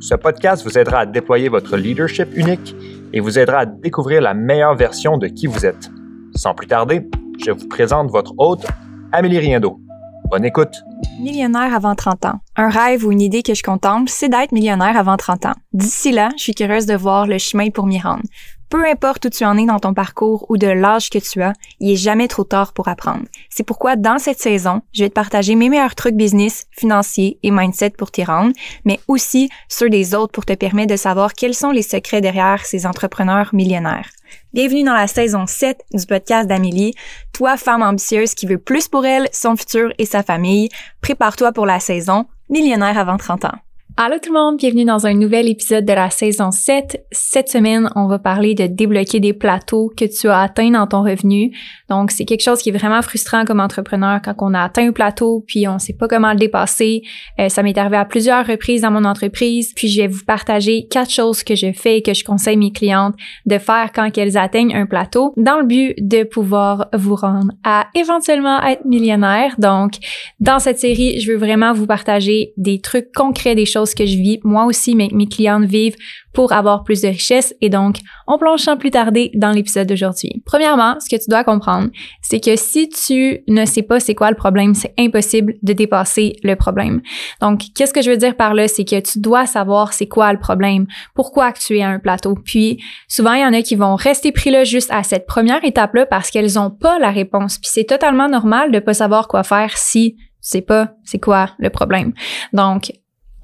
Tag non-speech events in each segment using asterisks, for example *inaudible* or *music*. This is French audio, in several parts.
ce podcast vous aidera à déployer votre leadership unique et vous aidera à découvrir la meilleure version de qui vous êtes. Sans plus tarder, je vous présente votre hôte, Amélie Riendo. Bonne écoute. Millionnaire avant 30 ans. Un rêve ou une idée que je contemple, c'est d'être millionnaire avant 30 ans. D'ici là, je suis curieuse de voir le chemin pour m'y rendre. Peu importe où tu en es dans ton parcours ou de l'âge que tu as, il est jamais trop tard pour apprendre. C'est pourquoi dans cette saison, je vais te partager mes meilleurs trucs business, financiers et mindset pour t'y rendre, mais aussi ceux des autres pour te permettre de savoir quels sont les secrets derrière ces entrepreneurs millionnaires. Bienvenue dans la saison 7 du podcast d'Amélie. Toi, femme ambitieuse qui veut plus pour elle, son futur et sa famille, prépare-toi pour la saison Millionnaire avant 30 ans. Allô tout le monde, bienvenue dans un nouvel épisode de la saison 7. Cette semaine, on va parler de débloquer des plateaux que tu as atteints dans ton revenu. Donc, c'est quelque chose qui est vraiment frustrant comme entrepreneur quand on a atteint un plateau puis on sait pas comment le dépasser. Euh, ça m'est arrivé à plusieurs reprises dans mon entreprise. Puis, je vais vous partager quatre choses que je fais et que je conseille mes clientes de faire quand elles atteignent un plateau dans le but de pouvoir vous rendre à éventuellement être millionnaire. Donc, dans cette série, je veux vraiment vous partager des trucs concrets, des choses que je vis, moi aussi, mais mes clientes vivent pour avoir plus de richesse. Et donc, on plonge sans plus tarder dans l'épisode d'aujourd'hui. Premièrement, ce que tu dois comprendre, c'est que si tu ne sais pas c'est quoi le problème, c'est impossible de dépasser le problème. Donc, qu'est-ce que je veux dire par là? C'est que tu dois savoir c'est quoi le problème, pourquoi tu es à un plateau. Puis, souvent, il y en a qui vont rester pris là juste à cette première étape-là parce qu'elles n'ont pas la réponse. Puis, c'est totalement normal de pas savoir quoi faire si tu sais pas c'est quoi le problème. Donc,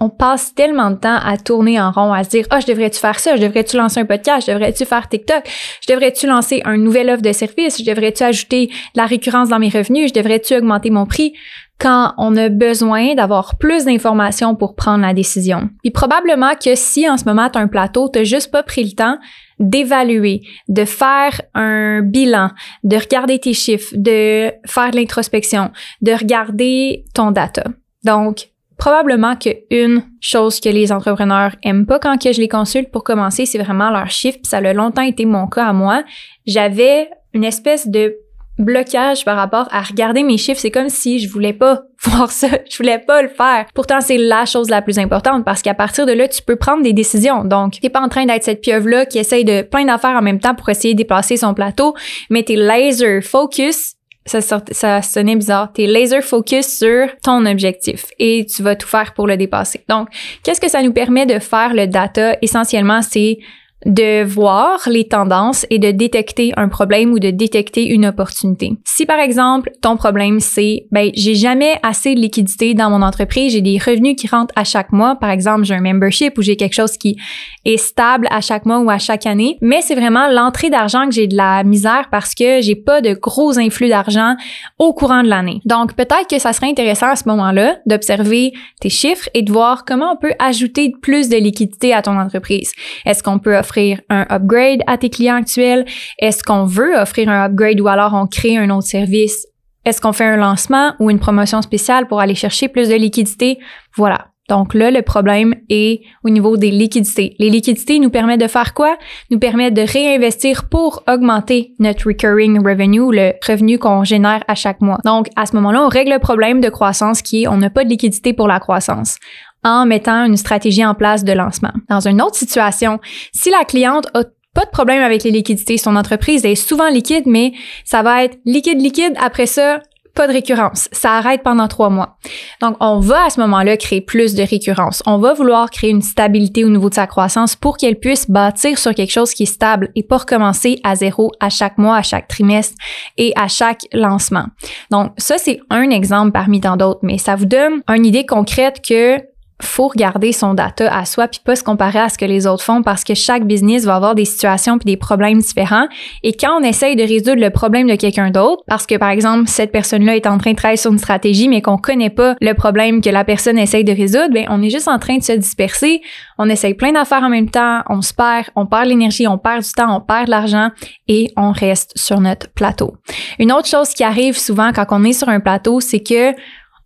on passe tellement de temps à tourner en rond, à se dire, ah, je devrais-tu faire ça? Je devrais-tu lancer un podcast? Je devrais-tu faire TikTok? Je devrais-tu lancer un nouvel offre de service? Je devrais-tu ajouter la récurrence dans mes revenus? Je devrais-tu augmenter mon prix? Quand on a besoin d'avoir plus d'informations pour prendre la décision. Puis probablement que si en ce moment tu as un plateau, tu juste pas pris le temps d'évaluer, de faire un bilan, de regarder tes chiffres, de faire de l'introspection, de regarder ton data. Donc, probablement qu'une chose que les entrepreneurs aiment pas quand que je les consulte pour commencer, c'est vraiment leurs chiffres. Puis ça a longtemps été mon cas à moi. J'avais une espèce de blocage par rapport à regarder mes chiffres. C'est comme si je voulais pas *laughs* voir ça, je voulais pas le faire. Pourtant, c'est la chose la plus importante parce qu'à partir de là, tu peux prendre des décisions. Donc, t'es pas en train d'être cette pieuvre-là qui essaye de plein d'affaires en même temps pour essayer de déplacer son plateau, mais t'es laser focus ça, ça sonnait bizarre. Tu es laser focus sur ton objectif et tu vas tout faire pour le dépasser. Donc, qu'est-ce que ça nous permet de faire le data? Essentiellement, c'est de voir les tendances et de détecter un problème ou de détecter une opportunité. Si par exemple ton problème c'est ben j'ai jamais assez de liquidité dans mon entreprise, j'ai des revenus qui rentrent à chaque mois, par exemple j'ai un membership ou j'ai quelque chose qui est stable à chaque mois ou à chaque année, mais c'est vraiment l'entrée d'argent que j'ai de la misère parce que j'ai pas de gros influx d'argent au courant de l'année. Donc peut-être que ça serait intéressant à ce moment-là d'observer tes chiffres et de voir comment on peut ajouter plus de liquidité à ton entreprise. Est-ce qu'on peut offrir offrir un upgrade à tes clients actuels? Est-ce qu'on veut offrir un upgrade ou alors on crée un autre service? Est-ce qu'on fait un lancement ou une promotion spéciale pour aller chercher plus de liquidité? Voilà. Donc là, le problème est au niveau des liquidités. Les liquidités nous permettent de faire quoi? Nous permettent de réinvestir pour augmenter notre recurring revenue, le revenu qu'on génère à chaque mois. Donc, à ce moment-là, on règle le problème de croissance qui est on n'a pas de liquidité pour la croissance en mettant une stratégie en place de lancement. Dans une autre situation, si la cliente a pas de problème avec les liquidités, son entreprise est souvent liquide, mais ça va être liquide, liquide, après ça, pas de récurrence. Ça arrête pendant trois mois. Donc, on va à ce moment-là créer plus de récurrence. On va vouloir créer une stabilité au niveau de sa croissance pour qu'elle puisse bâtir sur quelque chose qui est stable et pas recommencer à zéro à chaque mois, à chaque trimestre et à chaque lancement. Donc, ça, c'est un exemple parmi tant d'autres, mais ça vous donne une idée concrète que faut regarder son data à soi puis pas se comparer à ce que les autres font parce que chaque business va avoir des situations puis des problèmes différents. Et quand on essaye de résoudre le problème de quelqu'un d'autre parce que par exemple cette personne-là est en train de travailler sur une stratégie mais qu'on connaît pas le problème que la personne essaye de résoudre ben on est juste en train de se disperser. On essaye plein d'affaires en même temps on se perd on perd l'énergie on perd du temps on perd de l'argent et on reste sur notre plateau. Une autre chose qui arrive souvent quand on est sur un plateau c'est que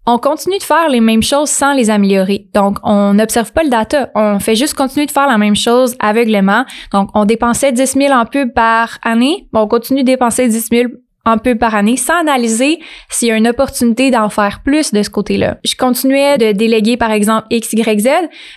on continue de faire les mêmes choses sans les améliorer. Donc, on n'observe pas le data. On fait juste continuer de faire la même chose aveuglément. Donc, on dépensait 10 000 en pub par année. on continue de dépenser 10 000 un peu par année sans analyser s'il y a une opportunité d'en faire plus de ce côté-là. Je continuais de déléguer par exemple X, Y, Z,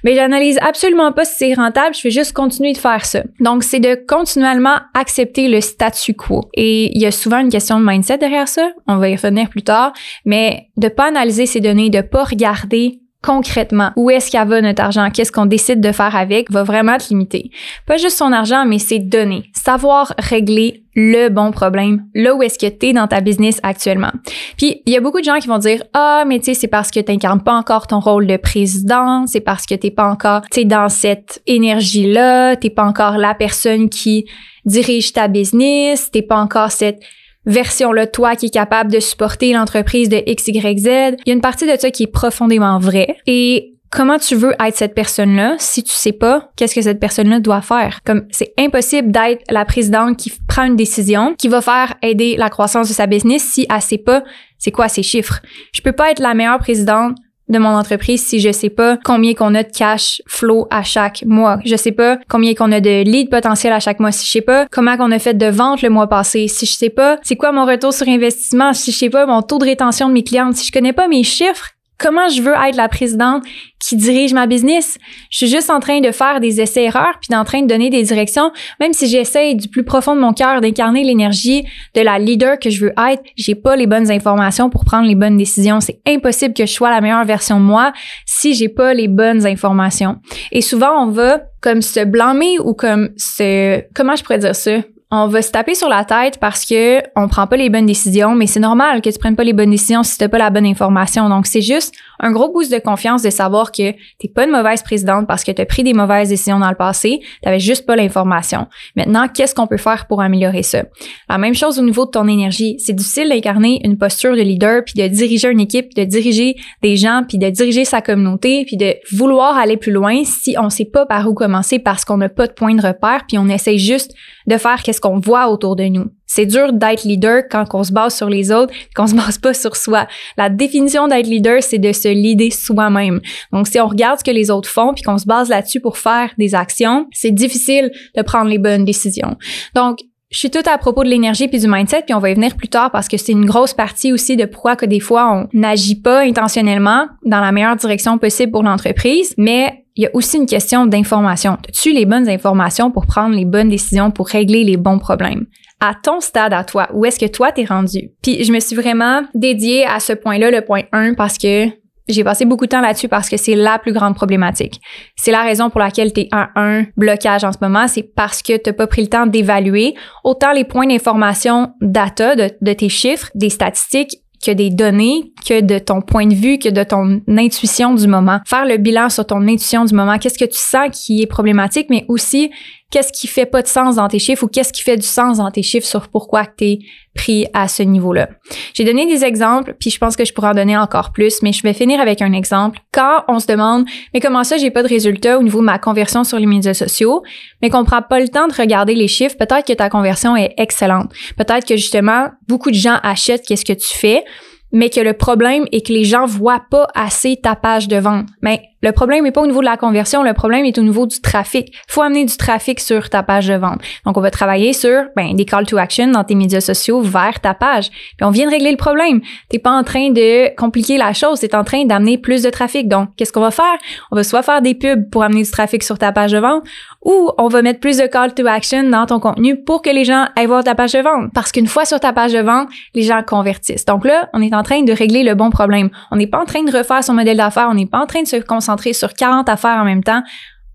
mais j'analyse absolument pas si c'est rentable, je fais juste continuer de faire ça. Donc c'est de continuellement accepter le statu quo. Et il y a souvent une question de mindset derrière ça, on va y revenir plus tard, mais de pas analyser ces données, de pas regarder concrètement où est-ce qu'il va notre argent, qu'est-ce qu'on décide de faire avec, va vraiment te limiter. Pas juste son argent, mais ses données. Savoir régler le bon problème, là où est-ce que tu es dans ta business actuellement. Puis, il y a beaucoup de gens qui vont dire "Ah, mais tu sais, c'est parce que tu n'incarnes pas encore ton rôle de président, c'est parce que t'es pas encore, tu dans cette énergie-là, t'es pas encore la personne qui dirige ta business, t'es pas encore cette version-là, toi qui est capable de supporter l'entreprise de XYZ. Il y a une partie de ça qui est profondément vraie. Et comment tu veux être cette personne-là si tu sais pas qu'est-ce que cette personne-là doit faire? Comme c'est impossible d'être la présidente qui prend une décision qui va faire aider la croissance de sa business si elle sait pas c'est quoi ses chiffres. Je peux pas être la meilleure présidente de mon entreprise si je sais pas combien qu'on a de cash flow à chaque mois. Je sais pas combien qu'on a de leads potentiels à chaque mois. Si je sais pas comment qu'on a fait de ventes le mois passé. Si je sais pas c'est quoi mon retour sur investissement? Si je sais pas mon taux de rétention de mes clientes. Si je connais pas mes chiffres, comment je veux être la présidente qui dirige ma business? Je suis juste en train de faire des essais-erreurs puis en train de donner des directions. Même si j'essaye du plus profond de mon cœur d'incarner l'énergie de la leader que je veux être, j'ai pas les bonnes informations pour prendre les bonnes décisions. C'est impossible que je sois la meilleure version de moi si j'ai pas les bonnes informations. Et souvent, on va comme se blâmer ou comme se, comment je pourrais dire ça? On va se taper sur la tête parce que on prend pas les bonnes décisions, mais c'est normal que tu prennes pas les bonnes décisions si t'as pas la bonne information. Donc c'est juste un gros boost de confiance de savoir que t'es pas une mauvaise présidente parce que tu as pris des mauvaises décisions dans le passé, t'avais juste pas l'information. Maintenant, qu'est-ce qu'on peut faire pour améliorer ça? La même chose au niveau de ton énergie, c'est difficile d'incarner une posture de leader puis de diriger une équipe, de diriger des gens puis de diriger sa communauté puis de vouloir aller plus loin si on sait pas par où commencer parce qu'on n'a pas de point de repère puis on essaie juste de faire qu'est-ce qu'on voit autour de nous. C'est dur d'être leader quand on se base sur les autres, qu'on se base pas sur soi. La définition d'être leader, c'est de se leader soi-même. Donc, si on regarde ce que les autres font puis qu'on se base là-dessus pour faire des actions, c'est difficile de prendre les bonnes décisions. Donc, je suis tout à propos de l'énergie puis du mindset, puis on va y venir plus tard parce que c'est une grosse partie aussi de pourquoi que des fois on n'agit pas intentionnellement dans la meilleure direction possible pour l'entreprise, mais il y a aussi une question d'information. As-tu les bonnes informations pour prendre les bonnes décisions, pour régler les bons problèmes? À ton stade à toi, où est-ce que toi t'es rendu? Puis je me suis vraiment dédiée à ce point-là, le point 1, parce que j'ai passé beaucoup de temps là-dessus parce que c'est la plus grande problématique. C'est la raison pour laquelle tu es un blocage en ce moment, c'est parce que tu pas pris le temps d'évaluer autant les points d'information data de tes chiffres, des statistiques que des données, que de ton point de vue, que de ton intuition du moment. Faire le bilan sur ton intuition du moment. Qu'est-ce que tu sens qui est problématique, mais aussi qu'est-ce qui fait pas de sens dans tes chiffres ou qu'est-ce qui fait du sens dans tes chiffres sur pourquoi tu es pris à ce niveau-là. J'ai donné des exemples, puis je pense que je pourrais en donner encore plus, mais je vais finir avec un exemple. Quand on se demande, mais comment ça, j'ai pas de résultats au niveau de ma conversion sur les médias sociaux, mais qu'on prend pas le temps de regarder les chiffres, peut-être que ta conversion est excellente. Peut-être que justement, beaucoup de gens achètent qu'est-ce que tu fais, mais que le problème est que les gens voient pas assez ta page de vente. Mais le problème n'est pas au niveau de la conversion, le problème est au niveau du trafic. Faut amener du trafic sur ta page de vente. Donc, on va travailler sur ben, des call to action dans tes médias sociaux vers ta page. Puis on vient de régler le problème. T'es pas en train de compliquer la chose, t'es en train d'amener plus de trafic. Donc, qu'est-ce qu'on va faire? On va soit faire des pubs pour amener du trafic sur ta page de vente ou on va mettre plus de call to action dans ton contenu pour que les gens aillent voir ta page de vente. Parce qu'une fois sur ta page de vente, les gens convertissent. Donc là, on est en train de régler le bon problème. On n'est pas en train de refaire son modèle d'affaires, on n'est pas en train de se concentrer sur 40 affaires en même temps.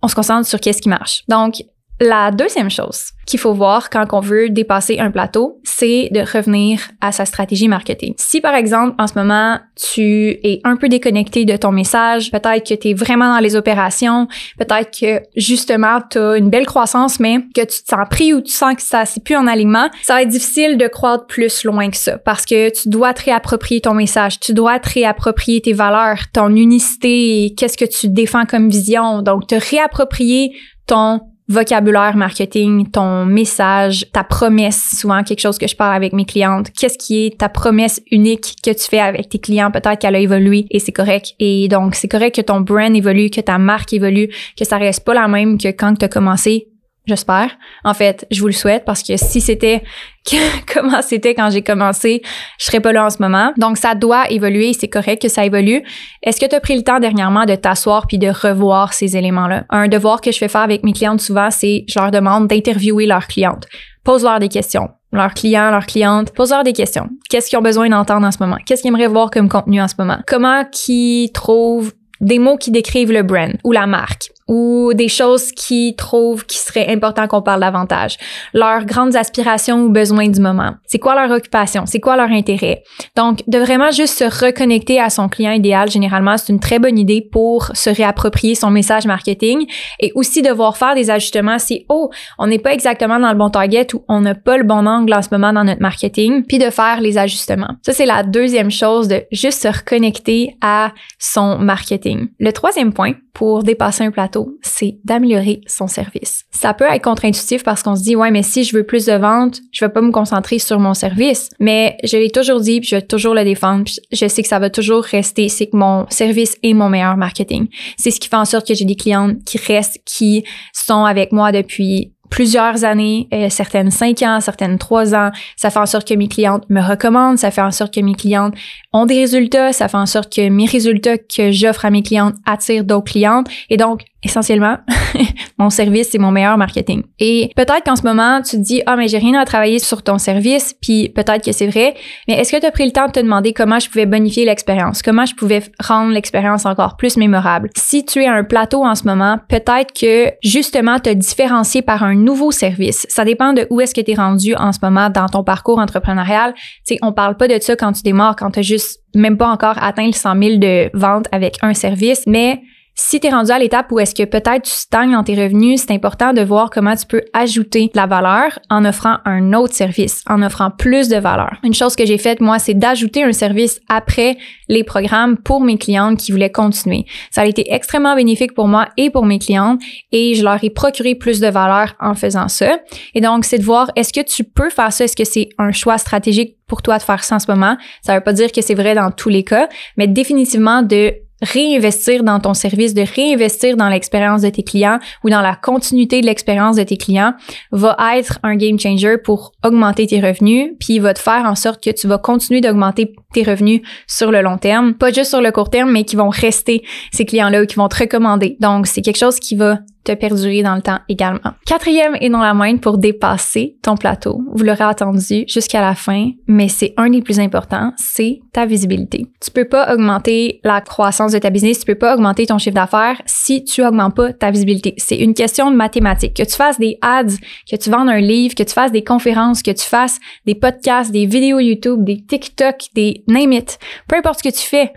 On se concentre sur qu'est-ce qui marche. Donc, La deuxième chose qu'il faut voir quand on veut dépasser un plateau, c'est de revenir à sa stratégie marketing. Si par exemple en ce moment tu es un peu déconnecté de ton message, peut-être que tu es vraiment dans les opérations, peut-être que justement tu as une belle croissance mais que tu te sens pris ou tu sens que ça c'est plus en alignement, ça va être difficile de croître plus loin que ça parce que tu dois te réapproprier ton message, tu dois te réapproprier tes valeurs, ton unicité, qu'est-ce que tu défends comme vision. Donc te réapproprier ton vocabulaire marketing, ton message, ta promesse, souvent quelque chose que je parle avec mes clientes. Qu'est-ce qui est ta promesse unique que tu fais avec tes clients? Peut-être qu'elle a évolué et c'est correct. Et donc, c'est correct que ton brand évolue, que ta marque évolue, que ça reste pas la même que quand tu as commencé J'espère. En fait, je vous le souhaite parce que si c'était *laughs* comment c'était quand j'ai commencé, je serais pas là en ce moment. Donc, ça doit évoluer. C'est correct que ça évolue. Est-ce que tu as pris le temps dernièrement de t'asseoir puis de revoir ces éléments-là? Un devoir que je fais faire avec mes clientes souvent, c'est je leur demande d'interviewer leurs clientes. Pose-leur des questions. Leurs clients, leurs clientes, pose-leur des questions. Qu'est-ce qu'ils ont besoin d'entendre en ce moment? Qu'est-ce qu'ils aimeraient voir comme contenu en ce moment? Comment qu'ils trouvent des mots qui décrivent le brand ou la marque ou des choses qui trouvent qu'il serait important qu'on parle davantage. Leurs grandes aspirations ou besoins du moment. C'est quoi leur occupation? C'est quoi leur intérêt? Donc, de vraiment juste se reconnecter à son client idéal, généralement, c'est une très bonne idée pour se réapproprier son message marketing et aussi devoir faire des ajustements si, oh, on n'est pas exactement dans le bon target ou on n'a pas le bon angle en ce moment dans notre marketing, puis de faire les ajustements. Ça, c'est la deuxième chose de juste se reconnecter à son marketing. Le troisième point pour dépasser un plateau, c'est d'améliorer son service. Ça peut être contre-intuitif parce qu'on se dit, ouais, mais si je veux plus de ventes, je vais pas me concentrer sur mon service. Mais je l'ai toujours dit, puis je vais toujours le défendre. je sais que ça va toujours rester. C'est que mon service est mon meilleur marketing. C'est ce qui fait en sorte que j'ai des clientes qui restent, qui sont avec moi depuis plusieurs années, euh, certaines cinq ans, certaines trois ans. Ça fait en sorte que mes clientes me recommandent, ça fait en sorte que mes clientes ont des résultats, ça fait en sorte que mes résultats que j'offre à mes clientes attirent d'autres clientes. Et donc, essentiellement, *laughs* mon service, c'est mon meilleur marketing. Et peut-être qu'en ce moment, tu te dis, ah, mais j'ai rien à travailler sur ton service, puis peut-être que c'est vrai, mais est-ce que tu as pris le temps de te demander comment je pouvais bonifier l'expérience, comment je pouvais rendre l'expérience encore plus mémorable? Si tu es à un plateau en ce moment, peut-être que justement te différencier par un nouveau service. Ça dépend de où est-ce que tu es rendu en ce moment dans ton parcours entrepreneurial. Tu sais, on parle pas de ça quand tu démarres, quand tu as juste même pas encore atteint le 100 000 de ventes avec un service, mais si tu es rendu à l'étape où est-ce que peut-être tu stagnes dans tes revenus, c'est important de voir comment tu peux ajouter la valeur en offrant un autre service, en offrant plus de valeur. Une chose que j'ai faite, moi, c'est d'ajouter un service après les programmes pour mes clientes qui voulaient continuer. Ça a été extrêmement bénéfique pour moi et pour mes clientes et je leur ai procuré plus de valeur en faisant ça. Et donc, c'est de voir est-ce que tu peux faire ça? Est-ce que c'est un choix stratégique pour toi de faire ça en ce moment? Ça veut pas dire que c'est vrai dans tous les cas, mais définitivement de réinvestir dans ton service, de réinvestir dans l'expérience de tes clients ou dans la continuité de l'expérience de tes clients va être un game changer pour augmenter tes revenus, puis va te faire en sorte que tu vas continuer d'augmenter tes revenus sur le long terme, pas juste sur le court terme, mais qui vont rester ces clients-là ou qui vont te recommander. Donc, c'est quelque chose qui va te perdurer dans le temps également. Quatrième et non la moindre pour dépasser ton plateau. Vous l'aurez attendu jusqu'à la fin, mais c'est un des plus importants, c'est ta visibilité. Tu peux pas augmenter la croissance de ta business, tu peux pas augmenter ton chiffre d'affaires si tu augmentes pas ta visibilité. C'est une question de mathématiques. Que tu fasses des ads, que tu vendes un livre, que tu fasses des conférences, que tu fasses des podcasts, des vidéos YouTube, des TikTok, des name it. Peu importe ce que tu fais,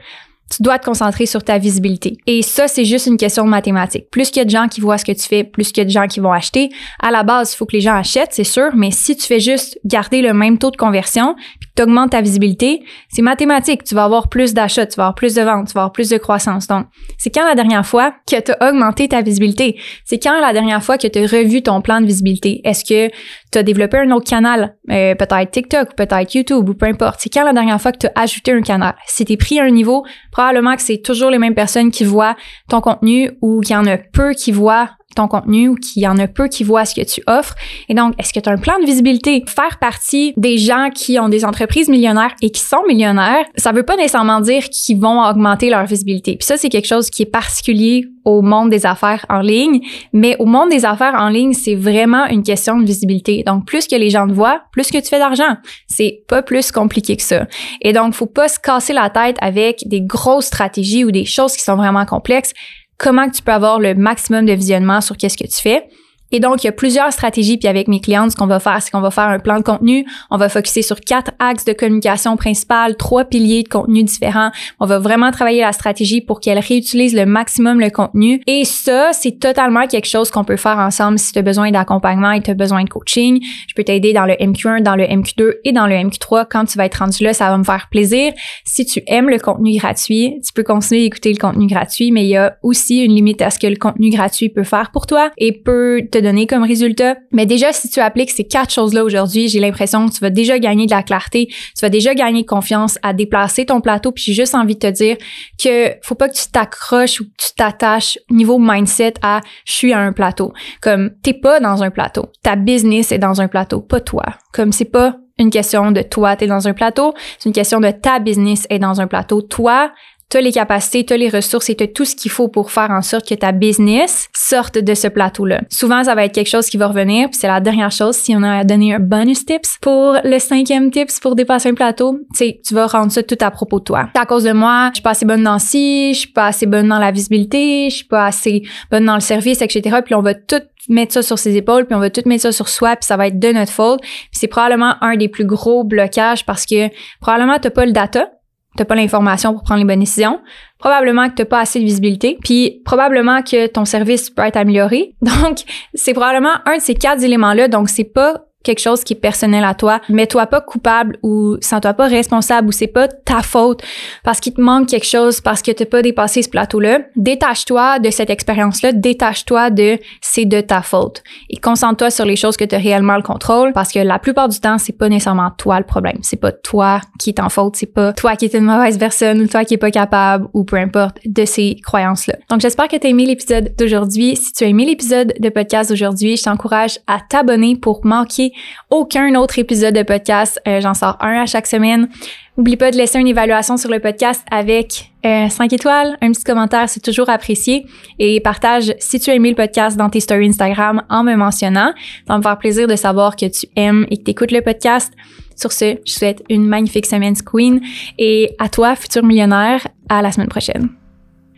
tu dois te concentrer sur ta visibilité. Et ça, c'est juste une question de mathématiques. Plus qu'il y a de gens qui voient ce que tu fais, plus qu'il y a de gens qui vont acheter. À la base, il faut que les gens achètent, c'est sûr, mais si tu fais juste garder le même taux de conversion, puis que tu augmentes ta visibilité, c'est mathématique. Tu vas avoir plus d'achats, tu vas avoir plus de ventes, tu vas avoir plus de croissance. Donc, c'est quand la dernière fois que tu as augmenté ta visibilité? C'est quand la dernière fois que tu as revu ton plan de visibilité? Est-ce que tu as développé un autre canal, euh, peut-être TikTok, peut-être YouTube ou peu importe? C'est quand la dernière fois que tu as ajouté un canal? Si tu es pris à un niveau probablement que c'est toujours les mêmes personnes qui voient ton contenu ou qu'il y en a peu qui voient ton contenu ou qu'il y en a peu qui voient ce que tu offres. Et donc, est-ce que tu as un plan de visibilité? Faire partie des gens qui ont des entreprises millionnaires et qui sont millionnaires, ça veut pas nécessairement dire qu'ils vont augmenter leur visibilité. Puis ça, c'est quelque chose qui est particulier au monde des affaires en ligne. Mais au monde des affaires en ligne, c'est vraiment une question de visibilité. Donc, plus que les gens te voient, plus que tu fais d'argent. C'est pas plus compliqué que ça. Et donc, faut pas se casser la tête avec des grosses stratégies ou des choses qui sont vraiment complexes comment tu peux avoir le maximum de visionnement sur qu'est-ce que tu fais. Et donc, il y a plusieurs stratégies. Puis avec mes clientes, ce qu'on va faire, c'est qu'on va faire un plan de contenu. On va focuser sur quatre axes de communication principales, trois piliers de contenu différents. On va vraiment travailler la stratégie pour qu'elle réutilise le maximum le contenu. Et ça, c'est totalement quelque chose qu'on peut faire ensemble si tu as besoin d'accompagnement et tu as besoin de coaching. Je peux t'aider dans le MQ1, dans le MQ2 et dans le MQ3. Quand tu vas être rendu là, ça va me faire plaisir. Si tu aimes le contenu gratuit, tu peux continuer d'écouter le contenu gratuit, mais il y a aussi une limite à ce que le contenu gratuit peut faire pour toi et peut te donner comme résultat. Mais déjà, si tu appliques ces quatre choses-là aujourd'hui, j'ai l'impression que tu vas déjà gagner de la clarté, tu vas déjà gagner confiance à déplacer ton plateau. Puis j'ai juste envie de te dire que faut pas que tu t'accroches ou que tu t'attaches niveau mindset à je suis à un plateau. Comme t'es pas dans un plateau, ta business est dans un plateau, pas toi. Comme c'est pas une question de toi, t'es dans un plateau, c'est une question de ta business est dans un plateau. Toi, tu as les capacités, tu as les ressources et tu as tout ce qu'il faut pour faire en sorte que ta business sorte de ce plateau-là. Souvent, ça va être quelque chose qui va revenir, puis c'est la dernière chose, si on a donné un bonus tips pour le cinquième tips pour dépasser un plateau, c'est tu vas rendre ça tout à propos de toi. à cause de moi, je suis pas assez bonne dans ci, je suis pas assez bonne dans la visibilité, je suis pas assez bonne dans le service, etc. Puis on va tout mettre ça sur ses épaules, puis on va tout mettre ça sur soi, puis ça va être de notre faute. c'est probablement un des plus gros blocages parce que probablement t'as pas le data, t'as pas l'information pour prendre les bonnes décisions, probablement que t'as pas assez de visibilité, puis probablement que ton service peut être amélioré. *laughs* Donc, c'est probablement un de ces quatre éléments-là. Donc, c'est pas quelque chose qui est personnel à toi, mets-toi pas coupable ou sens-toi pas responsable ou c'est pas ta faute parce qu'il te manque quelque chose, parce que t'as pas dépassé ce plateau-là. Détache-toi de cette expérience-là, détache-toi de c'est de ta faute et concentre-toi sur les choses que tu réellement le contrôle parce que la plupart du temps, c'est pas nécessairement toi le problème. C'est pas toi qui est en faute, c'est pas toi qui es une mauvaise personne ou toi qui est pas capable ou peu importe de ces croyances-là. Donc j'espère que tu as aimé l'épisode d'aujourd'hui. Si tu as aimé l'épisode de podcast d'aujourd'hui, je t'encourage à t'abonner pour manquer aucun autre épisode de podcast. Euh, j'en sors un à chaque semaine. N'oublie pas de laisser une évaluation sur le podcast avec euh, 5 étoiles, un petit commentaire, c'est toujours apprécié. Et partage si tu as aimé le podcast dans tes stories Instagram en me mentionnant. Ça va me faire plaisir de savoir que tu aimes et que tu écoutes le podcast. Sur ce, je souhaite une magnifique semaine Queen et à toi, futur millionnaire, à la semaine prochaine.